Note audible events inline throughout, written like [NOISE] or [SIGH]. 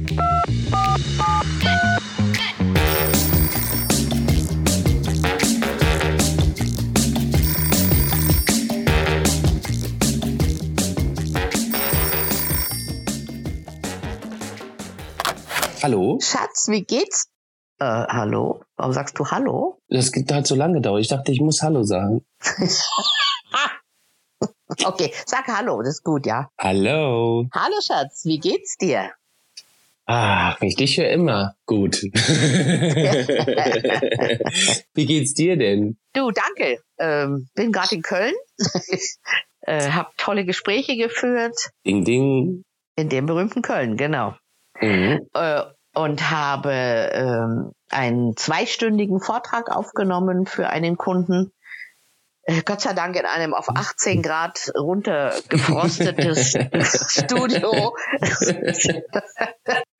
Hallo? Schatz, wie geht's? Äh, hallo? Warum sagst du Hallo? Das hat so lange gedauert. Ich dachte, ich muss Hallo sagen. [LAUGHS] okay, sag Hallo, das ist gut, ja. Hallo. Hallo, Schatz, wie geht's dir? Ah, ich dich höre immer gut. [LAUGHS] wie geht's dir denn? Du, danke. Ähm, bin gerade in Köln. [LAUGHS] äh, hab tolle Gespräche geführt. Ding, ding. In dem berühmten Köln, genau. Mhm. Äh, und habe ähm, einen zweistündigen Vortrag aufgenommen für einen Kunden. Äh, Gott sei Dank in einem auf 18 Grad runtergefrostetes [LAUGHS] Studio.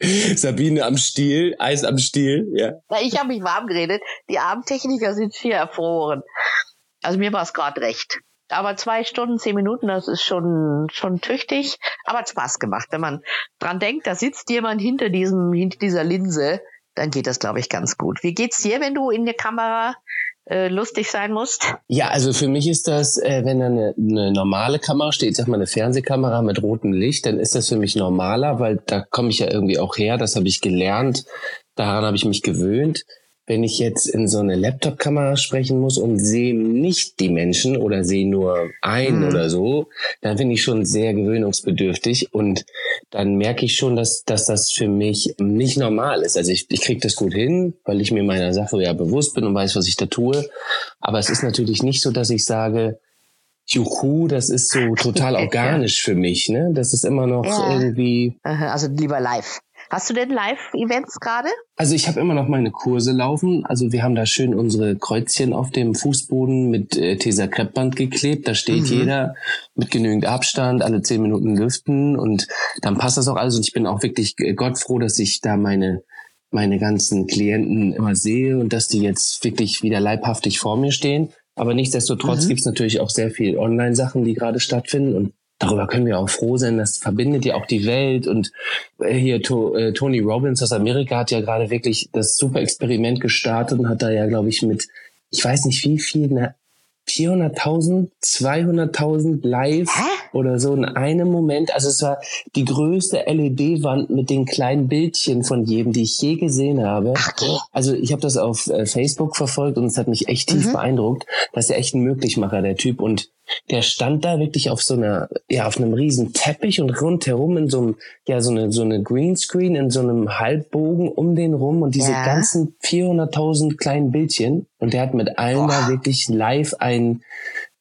[LAUGHS] Sabine am Stiel, Eis am Stiel, ja. Ich habe mich warm geredet. Die armen Techniker sind hier erfroren. Also mir war es gerade recht. Aber zwei Stunden, zehn Minuten, das ist schon, schon tüchtig. Aber hat Spaß gemacht. Wenn man dran denkt, da sitzt jemand hinter diesem, hinter dieser Linse, dann geht das, glaube ich, ganz gut. Wie geht's dir, wenn du in der Kamera lustig sein musst? Ja, also für mich ist das, äh, wenn da eine, eine normale Kamera steht, sag mal eine Fernsehkamera mit rotem Licht, dann ist das für mich normaler, weil da komme ich ja irgendwie auch her, das habe ich gelernt, daran habe ich mich gewöhnt wenn ich jetzt in so eine Laptop-Kamera sprechen muss und sehe nicht die Menschen oder sehe nur einen mhm. oder so, dann bin ich schon sehr gewöhnungsbedürftig und dann merke ich schon, dass, dass das für mich nicht normal ist. Also ich, ich kriege das gut hin, weil ich mir meiner Sache ja bewusst bin und weiß, was ich da tue. Aber es ist natürlich nicht so, dass ich sage, Juhu, das ist so total [LAUGHS] organisch für mich, ne? Das ist immer noch ja. irgendwie. Also lieber live. Hast du denn Live-Events gerade? Also ich habe immer noch meine Kurse laufen. Also wir haben da schön unsere Kreuzchen auf dem Fußboden mit äh, Tesa-Kreppband geklebt. Da steht mhm. jeder mit genügend Abstand, alle zehn Minuten lüften und dann passt das auch alles. Und ich bin auch wirklich äh, Gott froh, dass ich da meine meine ganzen Klienten immer sehe und dass die jetzt wirklich wieder leibhaftig vor mir stehen. Aber nichtsdestotrotz mhm. gibt es natürlich auch sehr viel Online-Sachen, die gerade stattfinden. Und darüber können wir auch froh sein. Das verbindet ja auch die Welt. Und äh, hier to, äh, Tony Robbins aus Amerika hat ja gerade wirklich das super Experiment gestartet und hat da ja, glaube ich, mit, ich weiß nicht wie viel, ne, 400.000, 200.000 live Hä? oder so in einem Moment. Also es war die größte LED-Wand mit den kleinen Bildchen von jedem, die ich je gesehen habe. Okay. Also ich habe das auf äh, Facebook verfolgt und es hat mich echt tief mhm. beeindruckt. Das ist ja echt ein Möglichmacher, der Typ. Und der stand da wirklich auf so einer, ja, auf einem riesen Teppich und rundherum in so einem, ja, so eine, so eine Greenscreen in so einem Halbbogen um den rum und diese ja. ganzen 400.000 kleinen Bildchen. Und der hat mit allen da wirklich live ein,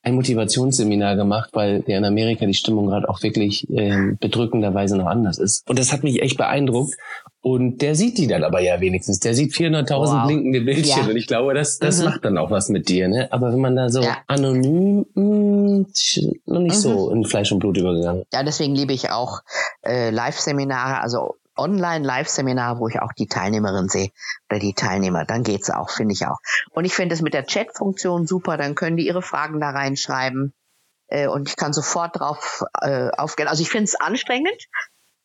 ein Motivationsseminar gemacht, weil der in Amerika die Stimmung gerade auch wirklich äh, bedrückenderweise noch anders ist. Und das hat mich echt beeindruckt. Und der sieht die dann aber ja wenigstens. Der sieht 400.000 wow. blinkende Bildchen. Ja. Und ich glaube, das, das mhm. macht dann auch was mit dir. Ne? Aber wenn man da so ja. anonym, mh, hm, noch nicht mhm. so in Fleisch und Blut übergegangen. Ja, deswegen liebe ich auch äh, Live-Seminare, also Online-Live-Seminar, wo ich auch die Teilnehmerin sehe oder die Teilnehmer, dann geht's auch, finde ich auch. Und ich finde es mit der Chat-Funktion super, dann können die ihre Fragen da reinschreiben äh, und ich kann sofort drauf äh, aufgehen. Also ich finde es anstrengend.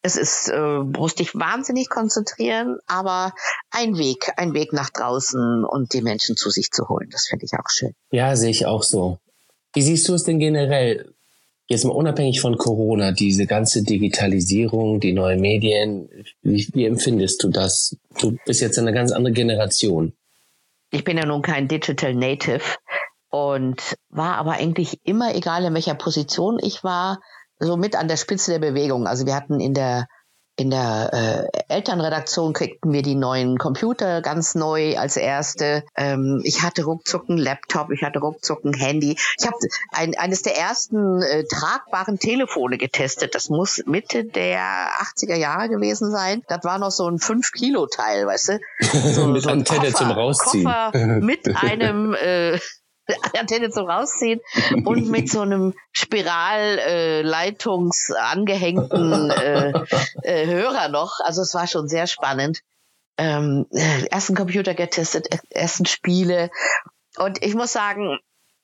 Es ist, äh, musst dich wahnsinnig konzentrieren, aber ein Weg, ein Weg nach draußen und die Menschen zu sich zu holen, das finde ich auch schön. Ja, sehe ich auch so. Wie siehst du es denn generell? Jetzt mal unabhängig von Corona, diese ganze Digitalisierung, die neuen Medien, wie, wie empfindest du das? Du bist jetzt eine ganz andere Generation. Ich bin ja nun kein Digital Native und war aber eigentlich immer, egal in welcher Position ich war, so mit an der Spitze der Bewegung. Also wir hatten in der in der äh, Elternredaktion kriegten wir die neuen Computer ganz neu als erste. Ähm, ich hatte ruckzuck ein Laptop, ich hatte ruckzuck ein Handy. Ich habe ein, eines der ersten äh, tragbaren Telefone getestet. Das muss Mitte der 80er Jahre gewesen sein. Das war noch so ein 5-Kilo-Teil, weißt du? [LAUGHS] So, mit so Antenne Koffer, zum Rausziehen. Koffer mit [LAUGHS] einem äh, Antenne zum Rausziehen und mit so einem Spiralleitungs äh, äh, äh, Hörer noch. Also es war schon sehr spannend. Ähm, äh, ersten Computer getestet, ersten Spiele. Und ich muss sagen,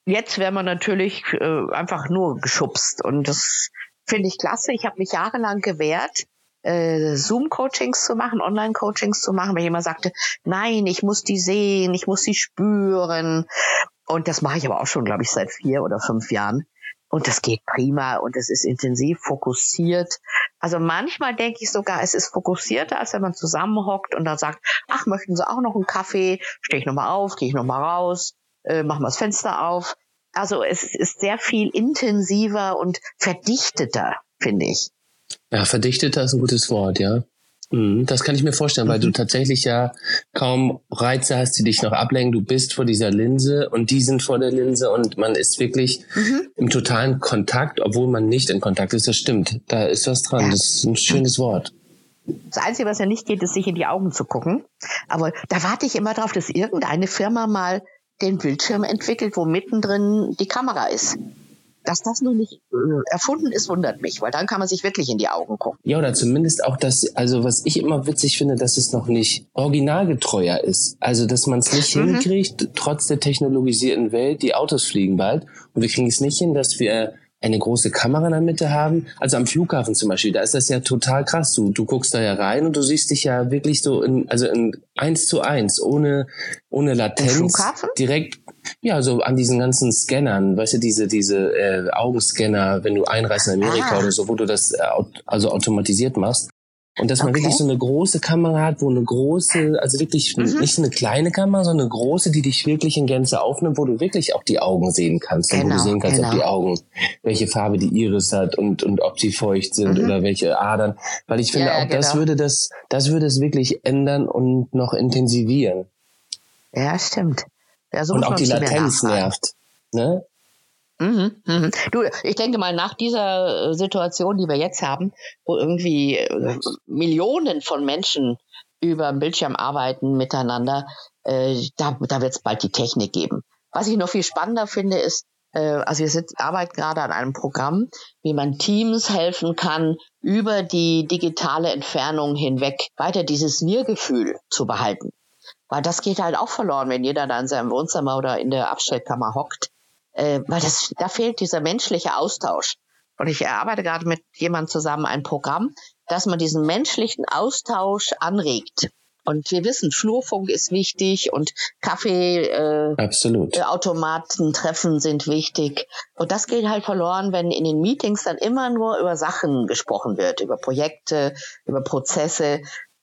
jetzt wäre man natürlich äh, einfach nur geschubst. Und das finde ich klasse. Ich habe mich jahrelang gewehrt äh, Zoom-Coachings zu machen, Online-Coachings zu machen, weil jemand sagte, nein, ich muss die sehen, ich muss sie spüren. Und das mache ich aber auch schon, glaube ich, seit vier oder fünf Jahren. Und das geht prima und es ist intensiv fokussiert. Also manchmal denke ich sogar, es ist fokussierter, als wenn man zusammenhockt und dann sagt, ach, möchten Sie auch noch einen Kaffee? Stehe ich nochmal auf, gehe ich nochmal raus, äh, machen wir das Fenster auf. Also es ist sehr viel intensiver und verdichteter, finde ich. Ja, verdichteter ist ein gutes Wort, ja. Mhm, das kann ich mir vorstellen, weil mhm. du tatsächlich ja kaum Reize hast, die dich noch ablenken. Du bist vor dieser Linse und die sind vor der Linse und man ist wirklich mhm. im totalen Kontakt, obwohl man nicht in Kontakt ist. Das stimmt. Da ist was dran. Ja. Das ist ein schönes Wort. Das Einzige, was ja nicht geht, ist, sich in die Augen zu gucken. Aber da warte ich immer drauf, dass irgendeine Firma mal den Bildschirm entwickelt, wo mittendrin die Kamera ist. Dass das noch nicht äh, erfunden ist, wundert mich, weil dann kann man sich wirklich in die Augen gucken. Ja, oder zumindest auch das, also was ich immer witzig finde, dass es noch nicht originalgetreuer ist. Also, dass man es nicht mhm. hinkriegt, trotz der technologisierten Welt, die Autos fliegen bald. Und wir kriegen es nicht hin, dass wir eine große Kamera in der Mitte haben. Also am Flughafen zum Beispiel, da ist das ja total krass. Du, du guckst da ja rein und du siehst dich ja wirklich so in, also in eins zu eins, ohne, ohne Latenz. Flughafen? Direkt, ja, so an diesen ganzen Scannern, weißt du, diese, diese äh, Augenscanner, wenn du einreist in Amerika ah. oder so, wo du das äh, also automatisiert machst. Und dass man okay. wirklich so eine große Kamera hat, wo eine große, also wirklich mhm. nicht so eine kleine Kamera, sondern eine große, die dich wirklich in Gänze aufnimmt, wo du wirklich auch die Augen sehen kannst. Genau, und wo du genau, sehen kannst, genau. ob die Augen, welche Farbe die Iris hat und, und ob sie feucht sind mhm. oder welche Adern. Weil ich finde, ja, auch genau. das würde das, das würde es wirklich ändern und noch intensivieren. Ja, stimmt. Ja, so und auch die Latenz nervt. Ne? Mhm, mhm. Du, ich denke mal, nach dieser äh, Situation, die wir jetzt haben, wo irgendwie äh, Millionen von Menschen über dem Bildschirm arbeiten miteinander, äh, da, da wird es bald die Technik geben. Was ich noch viel spannender finde, ist, äh, also wir sind, arbeiten gerade an einem Programm, wie man Teams helfen kann, über die digitale Entfernung hinweg weiter dieses Wir-Gefühl zu behalten. Weil das geht halt auch verloren, wenn jeder da in seinem Wohnzimmer oder in der Abstellkammer hockt äh, weil das, da fehlt dieser menschliche Austausch. Und ich erarbeite gerade mit jemandem zusammen ein Programm, dass man diesen menschlichen Austausch anregt. Und wir wissen, Flurfunk ist wichtig und Kaffeeautomaten äh, treffen sind wichtig. Und das geht halt verloren, wenn in den Meetings dann immer nur über Sachen gesprochen wird, über Projekte, über Prozesse.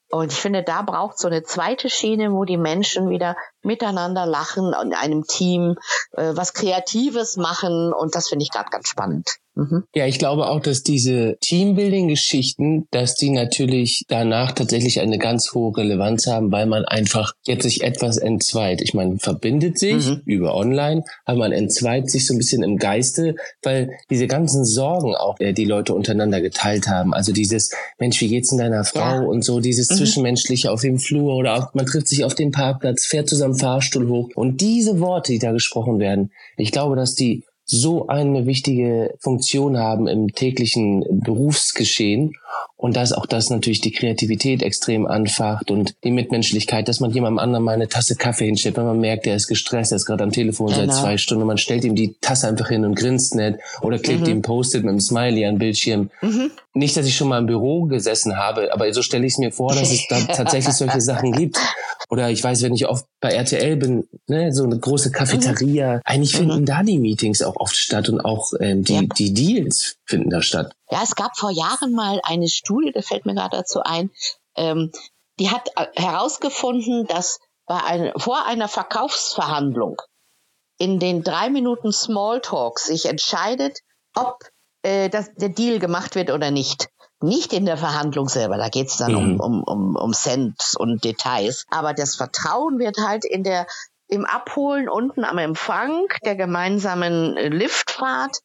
Und ich finde, da braucht so eine zweite Schiene, wo die Menschen wieder miteinander lachen, in einem Team äh, was Kreatives machen. Und das finde ich gerade ganz spannend. Mhm. Ja, ich glaube auch, dass diese Teambuilding-Geschichten, dass die natürlich danach tatsächlich eine ganz hohe Relevanz haben, weil man einfach jetzt sich etwas entzweit. Ich meine, verbindet sich mhm. über online, aber man entzweit sich so ein bisschen im Geiste, weil diese ganzen Sorgen auch, äh, die Leute untereinander geteilt haben, also dieses, Mensch, wie geht's in deiner Frau ja. und so, dieses mhm. Zwischenmenschliche auf dem Flur oder auch, man trifft sich auf dem Parkplatz, fährt zusammen Fahrstuhl hoch und diese Worte, die da gesprochen werden, ich glaube, dass die so eine wichtige Funktion haben im täglichen Berufsgeschehen und dass auch das natürlich die Kreativität extrem anfacht und die Mitmenschlichkeit, dass man jemandem anderen mal eine Tasse Kaffee hinstellt, wenn man merkt, der ist gestresst, der ist gerade am Telefon genau. seit zwei Stunden und man stellt ihm die Tasse einfach hin und grinst nicht oder klebt mhm. ihm Post-it mit einem Smiley an den Bildschirm. Mhm. Nicht, dass ich schon mal im Büro gesessen habe, aber so stelle ich es mir vor, dass es da [LAUGHS] tatsächlich solche Sachen gibt. Oder ich weiß, wenn ich oft bei RTL bin, ne, so eine große Cafeteria. Mhm. Eigentlich finden mhm. da die Meetings auch oft statt und auch ähm, die, ja. die Deals finden da statt. Ja, es gab vor Jahren mal eine Studie, das fällt mir gerade dazu ein, ähm, die hat äh, herausgefunden, dass bei ein, vor einer Verkaufsverhandlung in den drei Minuten Smalltalk sich entscheidet, ob äh, das, der Deal gemacht wird oder nicht. Nicht in der Verhandlung selber, da geht es dann mhm. um, um, um, um Cent und Details. Aber das Vertrauen wird halt in der, im Abholen unten am Empfang der gemeinsamen Liftfahrt,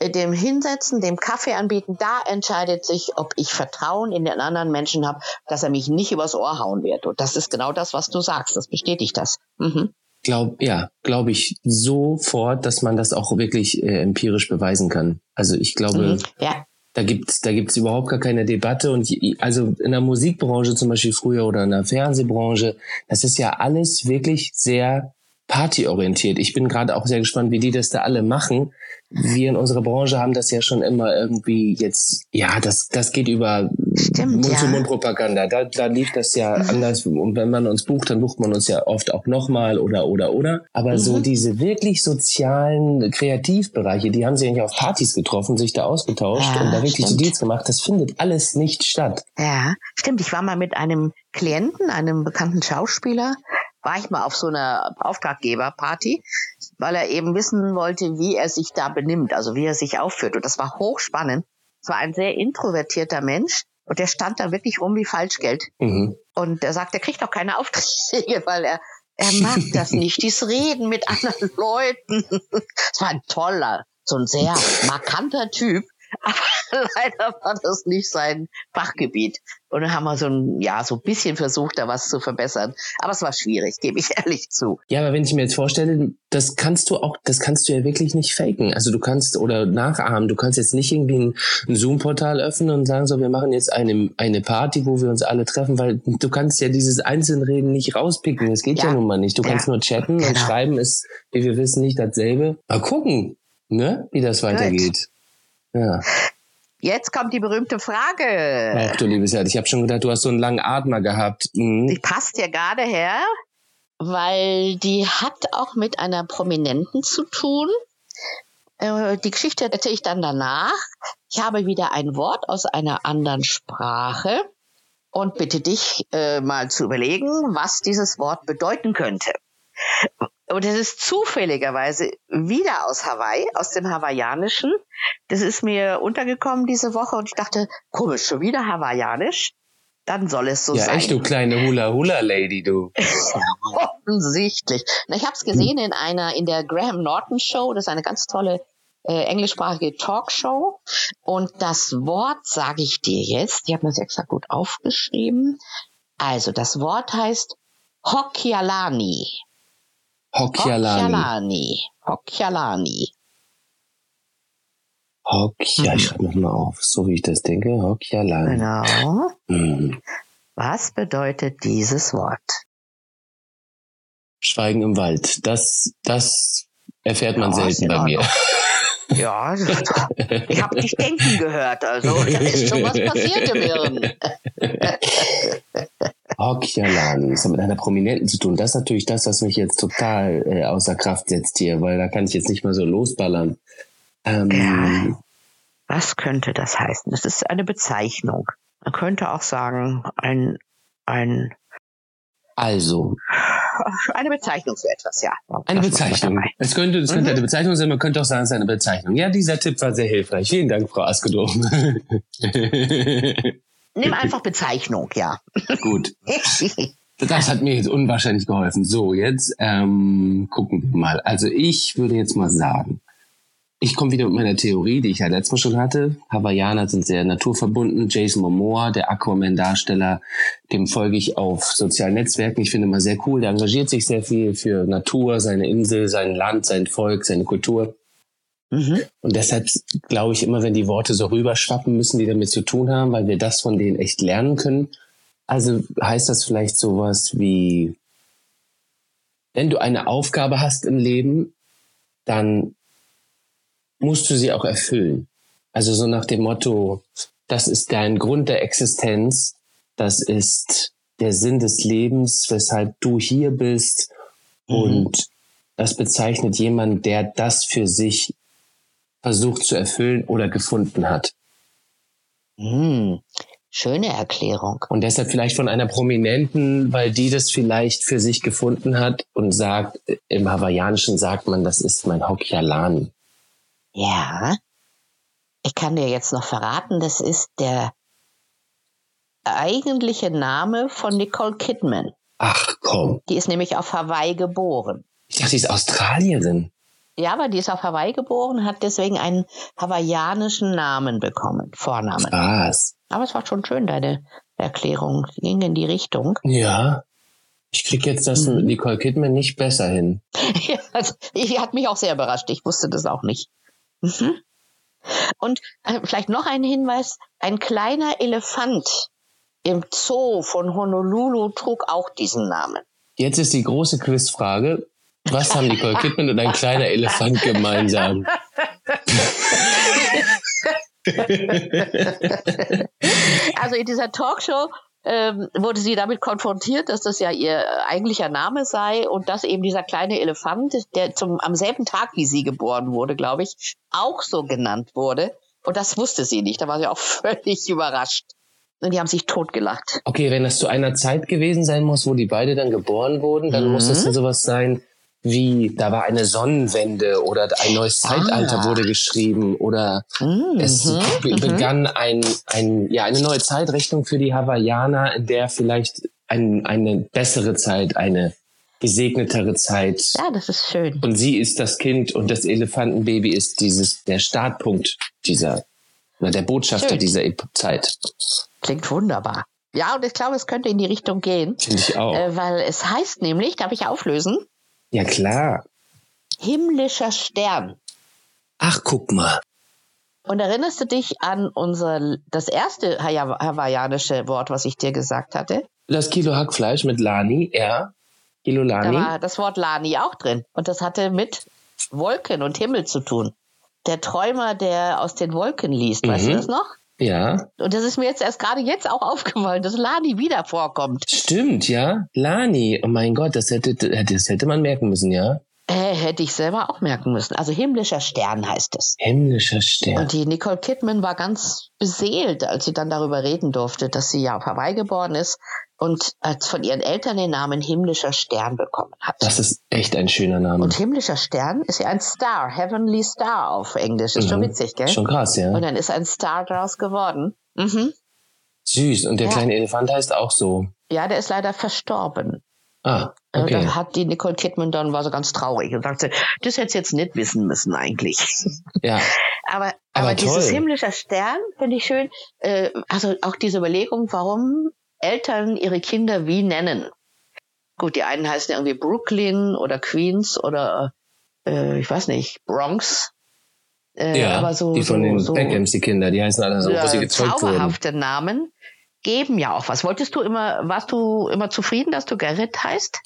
äh, dem Hinsetzen, dem Kaffee anbieten, da entscheidet sich, ob ich Vertrauen in den anderen Menschen habe, dass er mich nicht übers Ohr hauen wird. Und das ist genau das, was du sagst. Das bestätigt das. Mhm. Glaub, ja, glaube ich sofort, dass man das auch wirklich äh, empirisch beweisen kann. Also ich glaube, mhm. ja. Da gibt's da gibt's überhaupt gar keine Debatte. Und also in der Musikbranche zum Beispiel früher oder in der Fernsehbranche, das ist ja alles wirklich sehr partyorientiert. Ich bin gerade auch sehr gespannt, wie die das da alle machen. Wir in unserer Branche haben das ja schon immer irgendwie jetzt, ja, das, das geht über Mund-zu-Mund-Propaganda. Da, da lief das ja mhm. anders. Und wenn man uns bucht, dann bucht man uns ja oft auch nochmal oder, oder, oder. Aber mhm. so diese wirklich sozialen Kreativbereiche, die haben sich eigentlich auf Partys getroffen, sich da ausgetauscht ja, und da wirklich stimmt. Deals gemacht. Das findet alles nicht statt. Ja, stimmt. Ich war mal mit einem Klienten, einem bekannten Schauspieler, war ich mal auf so einer Auftraggeberparty, weil er eben wissen wollte, wie er sich da benimmt, also wie er sich aufführt. Und das war hochspannend. Es war ein sehr introvertierter Mensch und der stand da wirklich rum wie Falschgeld. Mhm. Und er sagt, er kriegt auch keine Aufträge, [LAUGHS] weil er er mag das nicht, dieses Reden mit anderen [LAUGHS] Leuten. Es war ein toller, so ein sehr markanter Typ. Aber [LAUGHS] leider war das nicht sein Fachgebiet. Und dann haben wir so ein, ja, so ein bisschen versucht, da was zu verbessern. Aber es war schwierig, gebe ich [LAUGHS] ehrlich zu. Ja, aber wenn ich mir jetzt vorstelle, das kannst du auch, das kannst du ja wirklich nicht faken. Also du kannst oder nachahmen. Du kannst jetzt nicht irgendwie ein, ein Zoom-Portal öffnen und sagen so, wir machen jetzt eine, eine Party, wo wir uns alle treffen, weil du kannst ja dieses Einzelreden nicht rauspicken. Das geht ja, ja nun mal nicht. Du ja. kannst nur chatten genau. und schreiben ist, wie wir wissen, nicht dasselbe. Mal gucken, ne, wie das weitergeht. Ja. Jetzt kommt die berühmte Frage. Ach du liebes Herz, ich habe schon gedacht, du hast so einen langen Atmer gehabt. Mhm. Die passt ja gerade her, weil die hat auch mit einer Prominenten zu tun. Äh, die Geschichte erzähle ich dann danach. Ich habe wieder ein Wort aus einer anderen Sprache und bitte dich äh, mal zu überlegen, was dieses Wort bedeuten könnte. Und es ist zufälligerweise wieder aus Hawaii, aus dem Hawaiianischen. Das ist mir untergekommen diese Woche und ich dachte, komisch, schon wieder Hawaiianisch. Dann soll es so ja, sein. Ja, echt, du kleine Hula-Hula-Lady, du. [LAUGHS] Offensichtlich. Ich habe es gesehen in einer, in der Graham Norton Show. Das ist eine ganz tolle äh, englischsprachige Talkshow. Und das Wort sage ich dir jetzt. Ich habe mir das extra gut aufgeschrieben. Also, das Wort heißt Hokialani. Hokialani. Hokialani. Hokia, ich schreibe nochmal auf, so wie ich das denke. Hokialani. Genau. Mhm. Was bedeutet dieses Wort? Schweigen im Wald. Das, das erfährt man ja, selten bei mir. Ja, [LAUGHS] ich habe dich denken gehört, also da ist schon was passiert im Hirn. [LAUGHS] Hockjalani, das hat mit einer Prominenten zu tun. Das ist natürlich das, was mich jetzt total äh, außer Kraft setzt hier, weil da kann ich jetzt nicht mal so losballern. Ähm, ja. Was könnte das heißen? Das ist eine Bezeichnung. Man könnte auch sagen, ein, ein also. Eine Bezeichnung für etwas, ja. Eine Bezeichnung. Es könnte, es könnte mhm. eine Bezeichnung sein, man könnte auch sagen, es ist eine Bezeichnung. Ja, dieser Tipp war sehr hilfreich. Vielen Dank, Frau Askedorf. [LAUGHS] Nimm einfach Bezeichnung, ja. Gut. [LAUGHS] Das hat mir jetzt unwahrscheinlich geholfen. So, jetzt ähm, gucken wir mal. Also ich würde jetzt mal sagen, ich komme wieder mit meiner Theorie, die ich ja letztes Mal schon hatte. Hawaiianer sind sehr naturverbunden. Jason Momoa, der Aquaman-Darsteller, dem folge ich auf sozialen Netzwerken. Ich finde immer sehr cool. Der engagiert sich sehr viel für Natur, seine Insel, sein Land, sein Volk, seine Kultur. Mhm. Und deshalb glaube ich immer, wenn die Worte so rüberschwappen, müssen die damit zu tun haben, weil wir das von denen echt lernen können. Also heißt das vielleicht sowas wie, wenn du eine Aufgabe hast im Leben, dann musst du sie auch erfüllen. Also so nach dem Motto, das ist dein Grund der Existenz, das ist der Sinn des Lebens, weshalb du hier bist. Mhm. Und das bezeichnet jemand, der das für sich versucht zu erfüllen oder gefunden hat. Hm, schöne Erklärung. Und deshalb vielleicht von einer Prominenten, weil die das vielleicht für sich gefunden hat und sagt, im Hawaiianischen sagt man, das ist mein Hokialani. Ja. Ich kann dir jetzt noch verraten, das ist der eigentliche Name von Nicole Kidman. Ach komm. Die ist nämlich auf Hawaii geboren. Ich dachte, die ist Australierin. Ja, aber die ist auf Hawaii geboren, hat deswegen einen hawaiianischen Namen bekommen, Vornamen. Was? Aber es war schon schön, deine Erklärung. Die ging in die Richtung. [LAUGHS] Ja. Ich krieg jetzt das mhm. mit Nicole Kidman nicht besser hin. ja, also, die hat mich auch sehr überrascht. Ich wusste das auch nicht. Mhm. Und äh, vielleicht noch ein Hinweis. Ein kleiner Elefant im Zoo von Honolulu trug auch diesen Namen. Jetzt ist die große Quizfrage Was haben Nicole Kidman und ein kleiner Elefant gemeinsam? also in dieser Talkshow ähm, wurde sie damit konfrontiert, dass das ja ihr eigentlicher Name sei und dass eben dieser kleine Elefant, der zum, am selben Tag wie sie geboren wurde, glaube ich, auch so genannt wurde. Und das wusste sie nicht. Da war sie auch [LAUGHS] völlig überrascht. Und die haben sich totgelacht. Okay, wenn das zu einer Zeit gewesen sein muss, wo die beide dann geboren wurden, dann mhm. muss das ja sowas sein, wie da war eine Sonnenwende oder ein neues Zeitalter ah. wurde geschrieben oder mhm. es mhm. begann ein, ein, ja, eine neue Zeitrechnung für die Hawaiianer, in der vielleicht ein, eine bessere Zeit, eine gesegnetere Zeit. Ja, das ist schön. Und sie ist das Kind und das Elefantenbaby ist dieses, der Startpunkt dieser, oder der Botschafter schön. dieser Zeit. Klingt wunderbar. Ja, und ich glaube, es könnte in die Richtung gehen. Finde ich auch. Äh, weil es heißt nämlich, darf ich auflösen? Ja, klar. Himmlischer Stern. Ach, guck mal. Und erinnerst du dich an unser, das erste hawaiianische Wort, was ich dir gesagt hatte? Das Kilo Hackfleisch mit Lani, ja. Kilo Lani. Da war das Wort Lani auch drin. Und das hatte mit Wolken und Himmel zu tun. Der Träumer, der aus den Wolken liest, mhm. weißt du mhm. das noch? Ja. Und das ist mir jetzt erst gerade jetzt auch aufgefallen, dass Lani wieder vorkommt. Stimmt, ja. Lani. Oh mein Gott, das hätte, das hätte man merken müssen, ja. Äh, hätte ich selber auch merken müssen. Also himmlischer Stern heißt es. Himmlischer Stern. Und die Nicole Kidman war ganz beseelt, als sie dann darüber reden durfte, dass sie ja auf Hawaii geboren ist und als von ihren Eltern den Namen himmlischer Stern bekommen hat. Das ist echt ein schöner Name. Und himmlischer Stern ist ja ein Star, Heavenly Star auf Englisch. Ist mhm. schon witzig, gell? Schon krass, ja. Und dann ist ein Star daraus geworden. Mhm. Süß. Und der ja. kleine Elefant heißt auch so. Ja, der ist leider verstorben. Ah, okay. Und dann hat die Nicole Kidman dann war so ganz traurig und sagte, das hätte jetzt nicht wissen müssen eigentlich. [LAUGHS] Ja. aber, aber, aber dieses himmlische Stern finde ich schön. Äh, also auch diese Überlegung, warum Eltern ihre Kinder wie nennen. Gut, die einen heißen irgendwie Brooklyn oder Queens oder äh, ich weiß nicht, Bronx. Äh, ja, aber so, die von so, den so, Beckhams, die Kinder, die heißen alle so, wo sie gezeugt wurden. Namen geben ja auch was. Wolltest du immer, warst du immer zufrieden, dass du Gerrit heißt?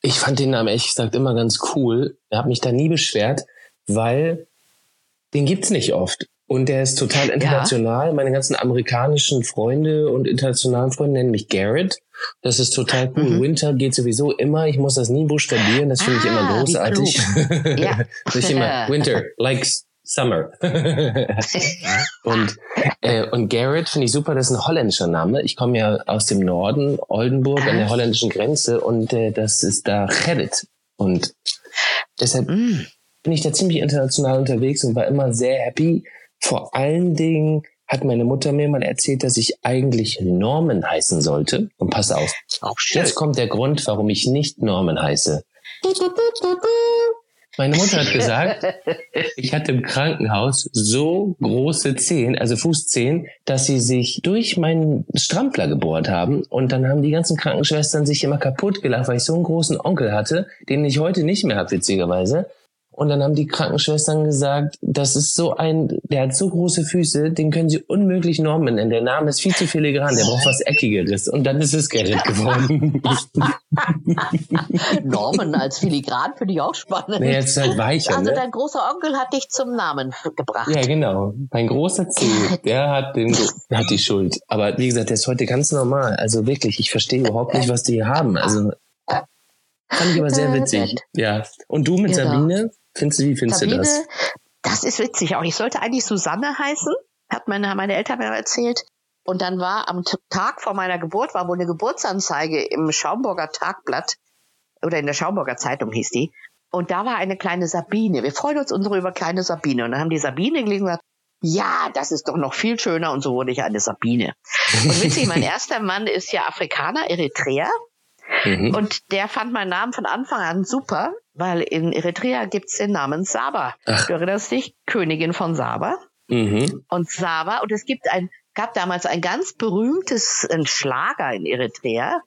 Ich fand den Namen ehrlich gesagt immer ganz cool. Er hat mich da nie beschwert, weil den gibt's nicht oft. Und der ist total international. Ja. Meine ganzen amerikanischen Freunde und internationalen Freunde nennen mich Garrett. Das ist total cool. Mhm. Winter geht sowieso immer. Ich muss das nie buchstabieren. Das finde ah, ich immer ah, großartig. [LAUGHS] ja. ich immer [LAUGHS] Winter likes Summer. [LAUGHS] und, äh, und Garrett finde ich super, das ist ein holländischer Name. Ich komme ja aus dem Norden, Oldenburg, an der holländischen Grenze und äh, das ist da Gerrit. Und deshalb mm. bin ich da ziemlich international unterwegs und war immer sehr happy. Vor allen Dingen hat meine Mutter mir mal erzählt, dass ich eigentlich Norman heißen sollte. Und pass auf. Auch schön. Jetzt kommt der Grund, warum ich nicht Norman heiße. Meine Mutter hat gesagt, [LAUGHS] ich hatte im Krankenhaus so große Zehen, also Fußzehen, dass sie sich durch meinen Strampler gebohrt haben. Und dann haben die ganzen Krankenschwestern sich immer kaputt gelacht, weil ich so einen großen Onkel hatte, den ich heute nicht mehr habe, witzigerweise. Und dann haben die Krankenschwestern gesagt, das ist so ein, der hat so große Füße, den können sie unmöglich Norman nennen. Der Name ist viel zu filigran, der braucht was Eckigeres. Und dann ist es Gerrit [LAUGHS] geworden. Norman als filigran finde ich auch spannend. Nee, jetzt ist halt weicher. Also ne? dein großer Onkel hat dich zum Namen gebracht. Ja, genau. Mein großer C, [LAUGHS] der hat den, hat die Schuld. Aber wie gesagt, der ist heute ganz normal. Also wirklich, ich verstehe überhaupt nicht, was die hier haben. Also Fand ich aber sehr witzig. Ja. Und du mit genau. Sabine? Findest du, wie findest Sabine, du das? Das ist witzig auch. Ich sollte eigentlich Susanne heißen, hat meine, meine Eltern mir erzählt. Und dann war am Tag vor meiner Geburt, war wohl eine Geburtsanzeige im Schaumburger Tagblatt oder in der Schaumburger Zeitung hieß die. Und da war eine kleine Sabine. Wir freuen uns unsere über kleine Sabine. Und dann haben die Sabine gelesen und gesagt, ja, das ist doch noch viel schöner. Und so wurde ich eine Sabine. Und witzig, mein [LAUGHS] erster Mann ist ja Afrikaner, Eritreer. Mhm. Und der fand meinen Namen von Anfang an super, weil in Eritrea gibt's den Namen Saba. Ach. Du erinnerst dich, Königin von Saba. Mhm. Und Saba, und es gibt ein, gab damals ein ganz berühmtes ein Schlager in Eritrea.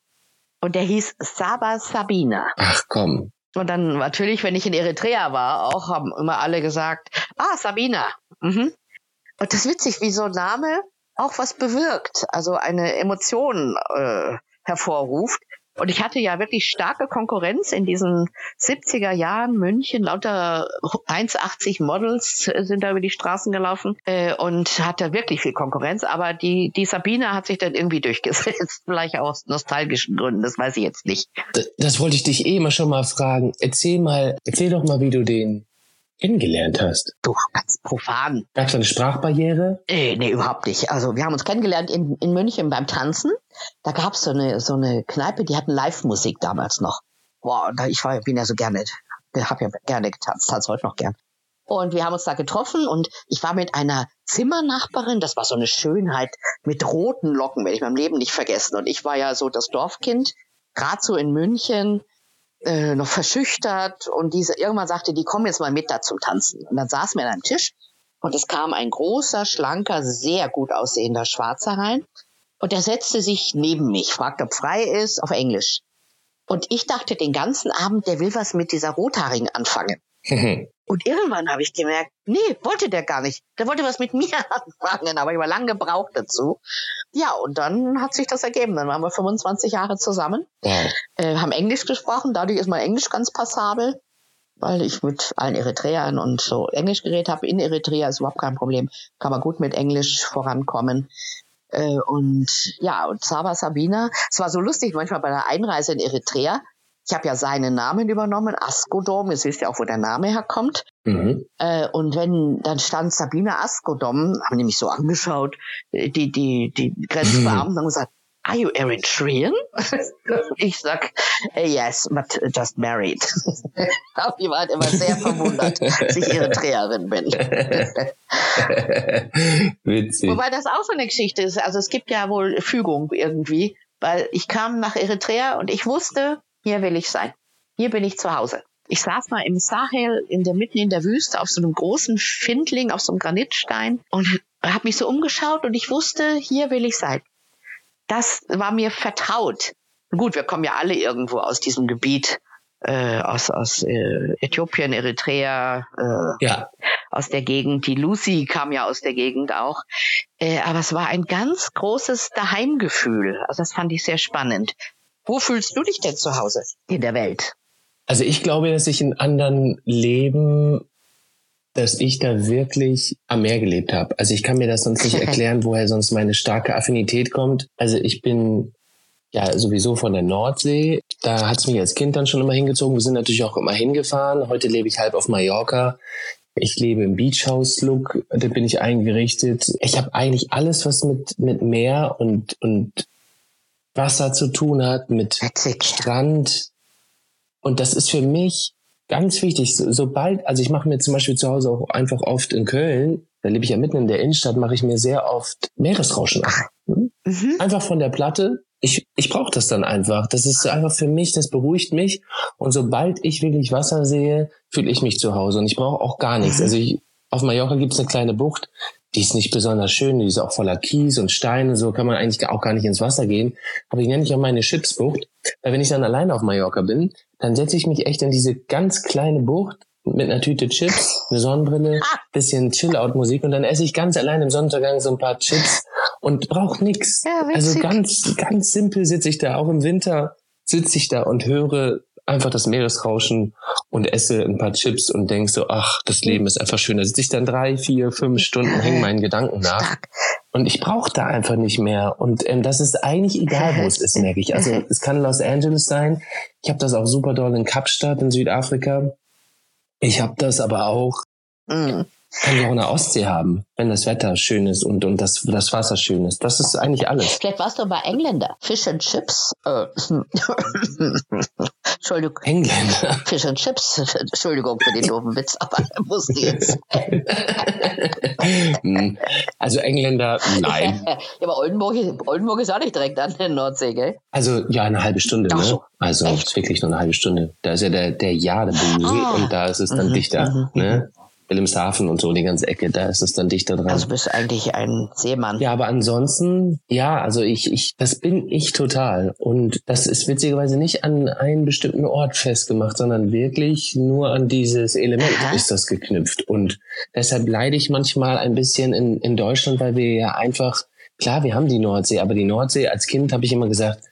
Und der hieß Saba Sabina. Ach komm. Und dann natürlich, wenn ich in Eritrea war, auch haben immer alle gesagt, ah, Sabina. Mhm. Und das ist witzig, wie so ein Name auch was bewirkt, also eine Emotion äh, hervorruft. Und ich hatte ja wirklich starke Konkurrenz in diesen 70er Jahren. München, lauter 1,80 Models sind da über die Straßen gelaufen äh, und hatte wirklich viel Konkurrenz. Aber die, die Sabine hat sich dann irgendwie durchgesetzt. [LAUGHS] Vielleicht aus nostalgischen Gründen, das weiß ich jetzt nicht. Das, das wollte ich dich eh mal schon mal fragen. Erzähl mal, erzähl doch mal, wie du den kennengelernt hast? Du, ganz profan. Gab es eine Sprachbarriere? Nee, nee, überhaupt nicht. Also wir haben uns kennengelernt in, in München beim Tanzen. Da gab es so eine, so eine Kneipe, die hatten Live-Musik damals noch. Boah, ich war, bin ja so gerne, habe ja gerne getanzt, tanze heute noch gern. Und wir haben uns da getroffen und ich war mit einer Zimmernachbarin, das war so eine Schönheit mit roten Locken, werde ich meinem Leben nicht vergessen. Und ich war ja so das Dorfkind, gerade so in München, äh, noch verschüchtert und diese irgendwann sagte, die kommen jetzt mal mit da zum Tanzen. Und dann saßen wir an einem Tisch und es kam ein großer, schlanker, sehr gut aussehender Schwarzer rein und der setzte sich neben mich, fragte, ob frei ist, auf Englisch. Und ich dachte den ganzen Abend, der will was mit dieser Rothaarigen anfangen. [LAUGHS] Und irgendwann habe ich gemerkt, nee, wollte der gar nicht. Der wollte was mit mir [LAUGHS] anfangen, aber ich war lang gebraucht dazu. Ja, und dann hat sich das ergeben. Dann waren wir 25 Jahre zusammen, wow. äh, haben Englisch gesprochen. Dadurch ist mein Englisch ganz passabel, weil ich mit allen Eritreern und so Englisch geredet habe. In Eritrea ist überhaupt kein Problem. Kann man gut mit Englisch vorankommen. Äh, und ja, und Saba Sabina, es war so lustig, manchmal bei der Einreise in Eritrea, ich habe ja seinen Namen übernommen, Askodom, ihr wisst ja auch, wo der Name herkommt. Mhm. Äh, und wenn dann stand Sabine Askodom, haben die mich so angeschaut, die, die, die Grenzbeamten mhm. haben gesagt, Are you Eritrean? [LAUGHS] ich sag, yes, but just married. [LAUGHS] die waren immer sehr verwundert, [LAUGHS] dass ich Eritreerin bin. Witzig. Wobei das auch so eine Geschichte ist. Also es gibt ja wohl Fügung irgendwie, weil ich kam nach Eritrea und ich wusste, hier will ich sein. Hier bin ich zu Hause. Ich saß mal im Sahel in der mitten in der Wüste auf so einem großen Findling, auf so einem Granitstein und habe mich so umgeschaut und ich wusste, hier will ich sein. Das war mir vertraut. Gut, wir kommen ja alle irgendwo aus diesem Gebiet, äh, aus, aus äh, Äthiopien, Eritrea, äh, ja. aus der Gegend. Die Lucy kam ja aus der Gegend auch. Äh, aber es war ein ganz großes Daheimgefühl. Also das fand ich sehr spannend. Wo fühlst du dich denn zu Hause in der Welt? Also ich glaube, dass ich in anderen Leben, dass ich da wirklich am Meer gelebt habe. Also ich kann mir das sonst nicht [LAUGHS] erklären, woher sonst meine starke Affinität kommt. Also ich bin ja sowieso von der Nordsee. Da hat es mich als Kind dann schon immer hingezogen. Wir sind natürlich auch immer hingefahren. Heute lebe ich halb auf Mallorca. Ich lebe im Beach House Look, da bin ich eingerichtet. Ich habe eigentlich alles, was mit, mit Meer und, und Wasser zu tun hat, mit Witzig. Strand. Und das ist für mich ganz wichtig. So, sobald, also ich mache mir zum Beispiel zu Hause auch einfach oft in Köln, da lebe ich ja mitten in der Innenstadt, mache ich mir sehr oft Meeresrauschen an. Hm? Mhm. Einfach von der Platte. Ich, ich brauche das dann einfach. Das ist einfach für mich, das beruhigt mich. Und sobald ich wirklich Wasser sehe, fühle ich mich zu Hause. Und ich brauche auch gar nichts. Mhm. Also ich, auf Mallorca gibt es eine kleine Bucht, die ist nicht besonders schön, die ist auch voller Kies und Steine, so kann man eigentlich auch gar nicht ins Wasser gehen. Aber ich nenne ich auch meine Chipsbucht, weil wenn ich dann alleine auf Mallorca bin, dann setze ich mich echt in diese ganz kleine Bucht mit einer Tüte Chips, eine Sonnenbrille, [LAUGHS] bisschen Chill-Out-Musik und dann esse ich ganz allein im Sonnenuntergang so ein paar Chips und brauche nix. Ja, also ganz, ganz simpel sitze ich da, auch im Winter sitze ich da und höre einfach das Meeresrauschen und esse ein paar Chips und denk so, ach, das Leben ist einfach schön. Da sitze ich dann drei, vier, fünf Stunden, hängen meinen Gedanken nach. Und ich brauche da einfach nicht mehr. Und ähm, das ist eigentlich egal, wo es ist, [LAUGHS] merke ich. Also es kann Los Angeles sein. Ich habe das auch super doll in Kapstadt in Südafrika. Ich habe das aber auch mhm. Kann ich auch in der Ostsee haben, wenn das Wetter schön ist und, und das, das Wasser schön ist. Das ist eigentlich alles. Vielleicht warst du aber Engländer. Fish and Chips. Äh, [LAUGHS] Entschuldigung. Engländer. Fish and Chips. [LAUGHS] Entschuldigung für den doofen Witz, aber er musste jetzt. [LAUGHS] Hm. also Engländer, nein. ja, aber Oldenburg, Oldenburg ist auch nicht direkt an der Nordsee, gell? Also ja, eine halbe Stunde. Ach ne? so. Ne? Also Echt? wirklich nur eine halbe Stunde. Da ist ja der, der Jadebusel ah. und da ist es dann mhm, dichter. Mhm. Ne? Wilhelmshaven und so, die ganze Ecke, da ist es dann dichter dran. Also bist eigentlich ein Seemann. Ja, aber ansonsten, ja, also ich, ich, das bin ich total. Und das ist witzigerweise nicht an einen bestimmten Ort festgemacht, sondern wirklich nur an dieses Element Aha. ist das geknüpft. Und deshalb leide ich manchmal ein bisschen in, in Deutschland, weil wir ja einfach, klar, wir haben die Nordsee, aber die Nordsee als Kind habe ich immer gesagt,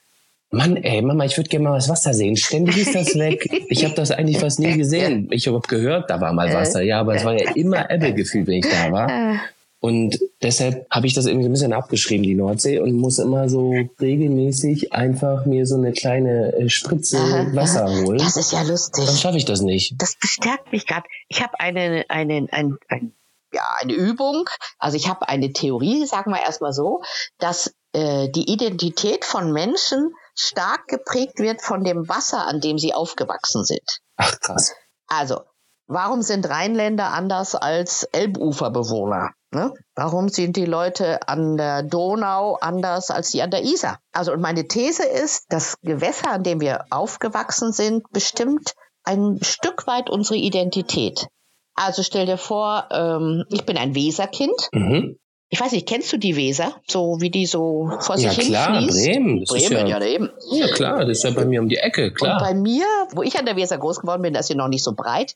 Mann, ey, Mama, ich würde gerne mal was Wasser sehen. Ständig ist das weg. Ich habe das eigentlich fast nie gesehen. Ich habe gehört, da war mal äh. Wasser, ja, aber es war ja immer Ebbe gefühlt, wenn ich da war. Äh. Und deshalb habe ich das irgendwie so ein bisschen abgeschrieben, die Nordsee, und muss immer so regelmäßig einfach mir so eine kleine äh, Spritze aha, Wasser aha. holen. Das ist ja lustig. Dann schaffe ich das nicht. Das bestärkt mich gerade. Ich habe eine, eine, ein, ein, ja, eine Übung, also ich habe eine Theorie, sagen wir erstmal so, dass äh, die Identität von Menschen stark geprägt wird von dem Wasser, an dem sie aufgewachsen sind. Ach krass. Also, warum sind Rheinländer anders als Elbuferbewohner? Ne? Warum sind die Leute an der Donau anders als die an der Isar? Also und meine These ist, das Gewässer, an dem wir aufgewachsen sind, bestimmt ein Stück weit unsere Identität. Also stell dir vor, ähm, ich bin ein Weserkind. Mhm. Ich weiß nicht, kennst du die Weser? So wie die so vor sich ja, hin klar, fließt? Bremen. Bremen, ja, ja, eben. Ja, klar, das ist ja bei mir um die Ecke, klar. Und bei mir, wo ich an der Weser groß geworden bin, da ist sie noch nicht so breit.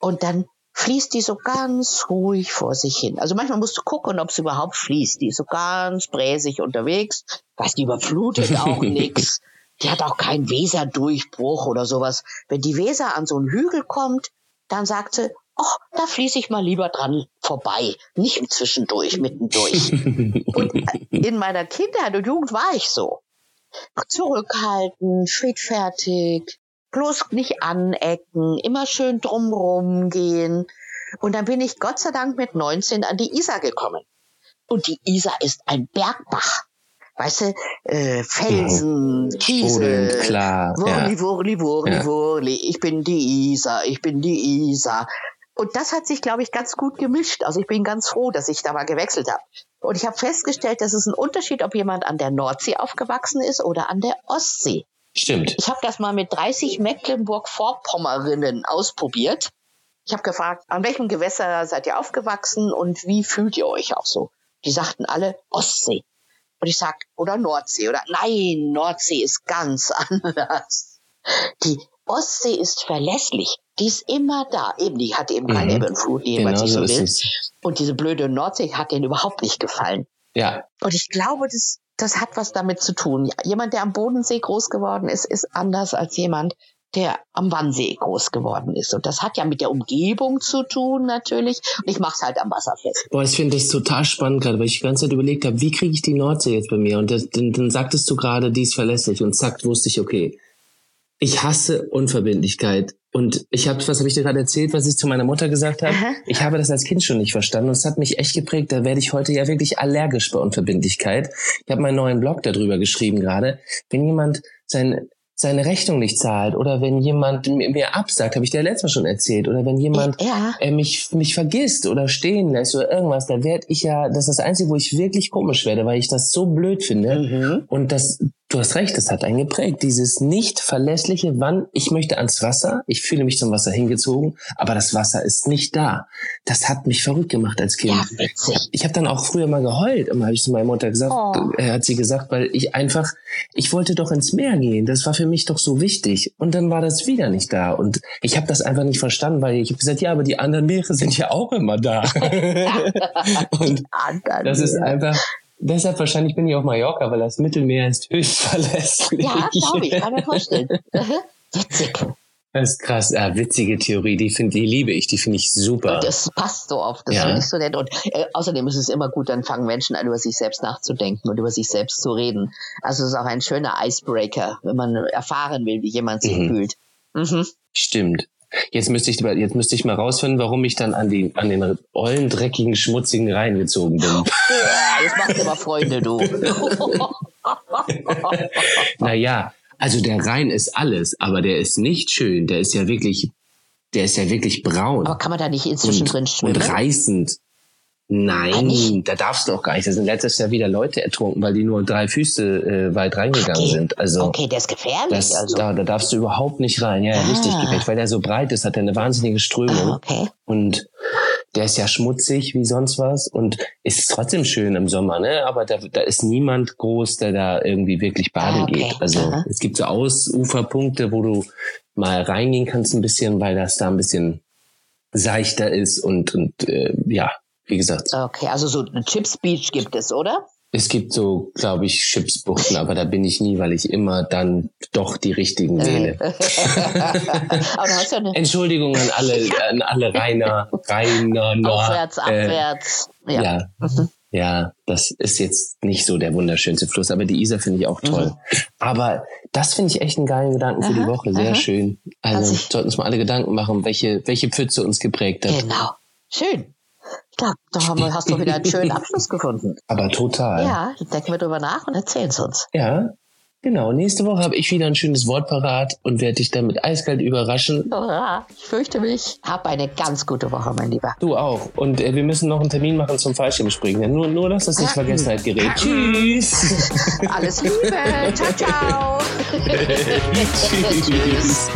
Und dann fließt die so ganz ruhig vor sich hin. Also manchmal musst du gucken, ob es überhaupt fließt. Die ist so ganz bräsig unterwegs. Weiß, die überflutet auch [LAUGHS] nix. Die hat auch keinen Weserdurchbruch oder sowas. Wenn die Weser an so einen Hügel kommt, dann sagt sie, oh, da fließe ich mal lieber dran vorbei, nicht zwischendurch, mittendurch. und in meiner Kindheit und Jugend war ich so. Zurückhaltend, friedfertig, bloß nicht anecken, immer schön drumrum gehen. Und dann bin ich Gott sei Dank mit 19 an die Isar gekommen. Und die Isar ist ein Bergbach. Weißt du, äh, Felsen, mhm. Kiesel, klar. Wurli, ja. Wurli, Wurli, ja. Wurli, ich bin die Isar, ich bin die Isar. Und das hat sich, glaube ich, ganz gut gemischt. Also ich bin ganz froh, dass ich da mal gewechselt habe. Und ich habe festgestellt, dass es ein Unterschied, ob jemand an der Nordsee aufgewachsen ist oder an der Ostsee. Stimmt. Ich habe das mal mit 30 Mecklenburg-Vorpommerinnen ausprobiert. Ich habe gefragt, an welchem Gewässer seid ihr aufgewachsen und wie fühlt ihr euch auch so? Die sagten alle Ostsee. Und ich sag, oder Nordsee, oder nein, Nordsee ist ganz [LAUGHS] anders. Die Ostsee ist verlässlich. Die ist immer da. Eben, die hat eben keine mhm. Ebbe und Flut, die genau jemand sich so will. Und diese blöde Nordsee hat denen überhaupt nicht gefallen. Ja. Und ich glaube, das, das hat was damit zu tun. Jemand, der am Bodensee groß geworden ist, ist anders als jemand, der am Wannsee groß geworden ist. Und das hat ja mit der Umgebung zu tun natürlich. Und ich mache es halt am Wasser fest. Boah, ich finde das total spannend gerade, weil ich die ganze Zeit überlegt habe, wie kriege ich die Nordsee jetzt bei mir? Und das, dann, dann sagtest du gerade, die ist verlässlich. Und zack, wusste ich, okay, ich hasse Unverbindlichkeit. Und ich habe, was habe ich dir gerade erzählt, was ich zu meiner Mutter gesagt habe? Aha. Ich habe das als Kind schon nicht verstanden und es hat mich echt geprägt. Da werde ich heute ja wirklich allergisch bei Unverbindlichkeit. Ich habe meinen neuen Blog darüber geschrieben gerade. Wenn jemand sein seine Rechnung nicht zahlt oder wenn jemand mir absagt, habe ich dir letztes Mal schon erzählt, oder wenn jemand ja. äh, mich, mich vergisst oder stehen lässt oder irgendwas, da werde ich ja, das ist das Einzige, wo ich wirklich komisch werde, weil ich das so blöd finde. Mhm. Und das Du hast recht, das hat einen geprägt. Dieses nicht verlässliche, wann ich möchte ans Wasser, ich fühle mich zum Wasser hingezogen, aber das Wasser ist nicht da. Das hat mich verrückt gemacht als Kind. Ja, ich habe dann auch früher mal geheult, immer habe ich zu meiner Mutter gesagt, oh. er hat sie gesagt, weil ich einfach, ich wollte doch ins Meer gehen. Das war für mich doch so wichtig. Und dann war das wieder nicht da. Und ich habe das einfach nicht verstanden, weil ich habe gesagt, ja, aber die anderen Meere sind ja auch immer da. [LAUGHS] [LAUGHS] Und das ist einfach Deshalb wahrscheinlich bin ich auf Mallorca, weil das Mittelmeer ist höchst [LAUGHS] verlässlich. Ja, glaube ich, kann mir vorstellen. Witzig. Das ist krass. Ja, witzige Theorie, die, find, die liebe ich, die finde ich super. Und das passt so oft, das ja. finde ich so nett. Und äh, außerdem ist es immer gut, dann fangen Menschen an, über sich selbst nachzudenken und über sich selbst zu reden. Also es ist auch ein schöner Icebreaker, wenn man erfahren will, wie jemand sich mhm. fühlt. Mhm. Stimmt. Jetzt müsste ich, jetzt müsste ich mal rausfinden, warum ich dann an, die, an den ollen, dreckigen, schmutzigen reingezogen bin. Ja, jetzt machst du mal Freunde, du. [LAUGHS] naja, also der Rhein ist alles, aber der ist nicht schön. Der ist ja wirklich, der ist ja wirklich braun. Aber kann man da nicht inzwischen und, drin schwimmen? Und reißend. Nein, da darfst du auch gar nicht. Da sind letztes Jahr wieder Leute ertrunken, weil die nur drei Füße äh, weit reingegangen okay. sind. Also okay, der ist gefährlich. Das, also. da, da darfst du überhaupt nicht rein. Ja, ah. richtig gefährlich, weil der so breit ist, hat er eine wahnsinnige Strömung. Ah, okay. Und der ist ja schmutzig wie sonst was und ist trotzdem schön im Sommer, ne? Aber da, da ist niemand groß, der da irgendwie wirklich baden ah, okay. geht. Also Aha. es gibt so Ausuferpunkte, wo du mal reingehen kannst ein bisschen, weil das da ein bisschen seichter ist und, und äh, ja, wie gesagt. Okay, also so eine Chips Beach gibt es, oder? Es gibt so, glaube ich, Chipsbuchten, aber da bin ich nie, weil ich immer dann doch die richtigen wähle. [LAUGHS] ja eine Entschuldigung an alle, an alle Rainer, Rainer, Nord, Aufwärts, äh, abwärts. ja. ja. Mhm. Ja, das ist jetzt nicht so der wunderschönste Fluss, aber die Isar finde ich auch toll. Mhm. Aber das finde ich echt einen geilen Gedanken für aha, die Woche, sehr aha. schön. Also sollten uns mal alle Gedanken machen, welche, welche Pfütze uns geprägt hat. Genau. Schön. Ich glaube, da haben, hast du wieder einen schönen Abschluss [LAUGHS] gefunden. Aber total. Ja, denken wir drüber nach und erzählen es uns. Ja, Genau, nächste Woche habe ich wieder ein schönes Wort parat und werde dich damit eiskalt überraschen. Hurra, ich fürchte mich. Hab eine ganz gute Woche, mein Lieber. Du auch. Und äh, wir müssen noch einen Termin machen zum Fallschirmspringen. Nur, nur dass das nicht Vergessenheit gerät. Tschüss. Alles Liebe. ciao, ciao. [LAUGHS] [LAUGHS] Tschüss.